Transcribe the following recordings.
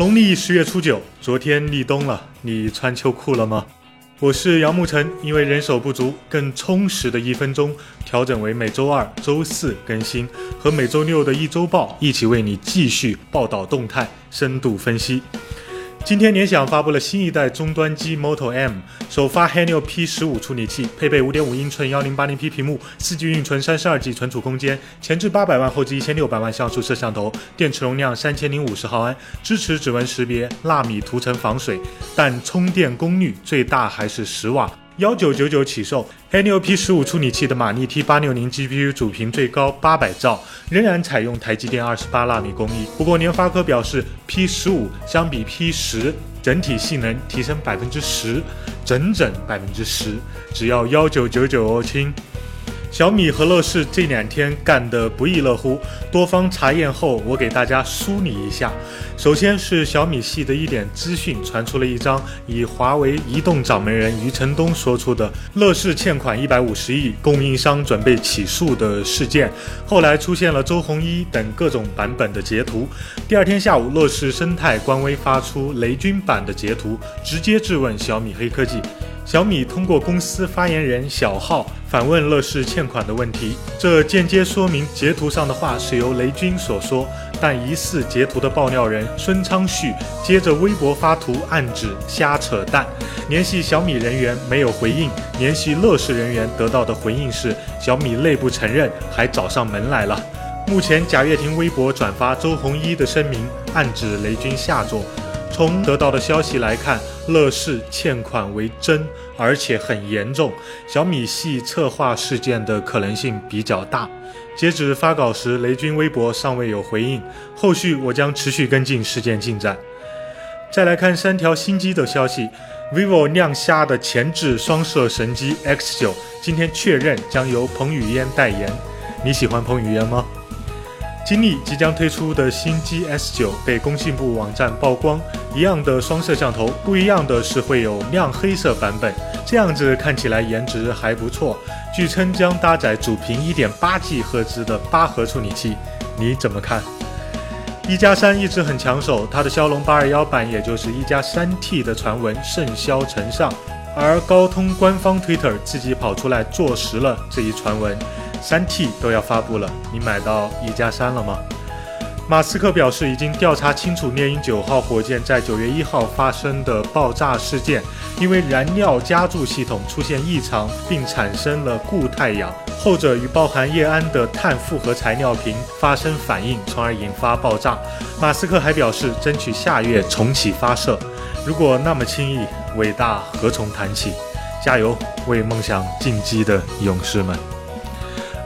农历十月初九，昨天立冬了，你穿秋裤了吗？我是杨沐晨，因为人手不足，更充实的一分钟调整为每周二、周四更新，和每周六的一周报一起为你继续报道动态、深度分析。今天联想发布了新一代终端机 Moto M，首发 Helio P 十五处理器，配备五点五英寸幺零八零 P 屏幕，四 G 运存，三十二 G 存储空间，前置八百万，后置一千六百万像素摄像头，电池容量三千零五十毫安，支持指纹识别，纳米涂层防水，但充电功率最大还是十瓦。幺九九九起售黑牛 P 十五处理器的马力 T 八六零 GPU 主频最高八百兆，仍然采用台积电二十八纳米工艺。不过联发科表示，P 十五相比 P 十整体性能提升百分之十，整整百分之十，只要幺九九九哦，亲。小米和乐视这两天干得不亦乐乎，多方查验后，我给大家梳理一下。首先是小米系的一点资讯，传出了一张以华为移动掌门人余承东说出的乐视欠款一百五十亿，供应商准备起诉的事件。后来出现了周鸿祎等各种版本的截图。第二天下午，乐视生态官微发出雷军版的截图，直接质问小米黑科技。小米通过公司发言人小号反问乐视欠款的问题，这间接说明截图上的话是由雷军所说，但疑似截图的爆料人孙昌旭接着微博发图暗指瞎扯淡，联系小米人员没有回应，联系乐视人员得到的回应是小米内部承认，还找上门来了。目前贾跃亭微博转发周鸿祎的声明，暗指雷军下作。从得到的消息来看，乐视欠款为真，而且很严重。小米系策划事件的可能性比较大。截止发稿时，雷军微博尚未有回应。后续我将持续跟进事件进展。再来看三条新机的消息：vivo 亮瞎的前置双摄神机 X9，今天确认将由彭于晏代言。你喜欢彭于晏吗？金立即将推出的新机 S9 被工信部网站曝光，一样的双摄像头，不一样的是会有亮黑色版本，这样子看起来颜值还不错。据称将搭载主频 1.8G 赫兹的八核处理器，你怎么看？一加三一直很抢手，它的骁龙八二幺版，也就是一加三 T 的传闻甚嚣尘上，而高通官方 Twitter 自己跑出来坐实了这一传闻。三 T 都要发布了，你买到一加三了吗？马斯克表示已经调查清楚猎鹰九号火箭在九月一号发生的爆炸事件，因为燃料加注系统出现异常，并产生了固态氧，后者与包含液氨的碳复合材料瓶发生反应，从而引发爆炸。马斯克还表示争取下月重启发射。如果那么轻易，伟大何从谈起？加油，为梦想进击的勇士们！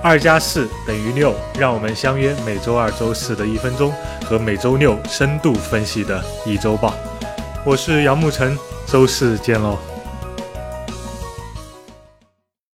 二加四等于六，让我们相约每周二、周四的一分钟和每周六深度分析的一周报。我是杨沐晨，周四见喽。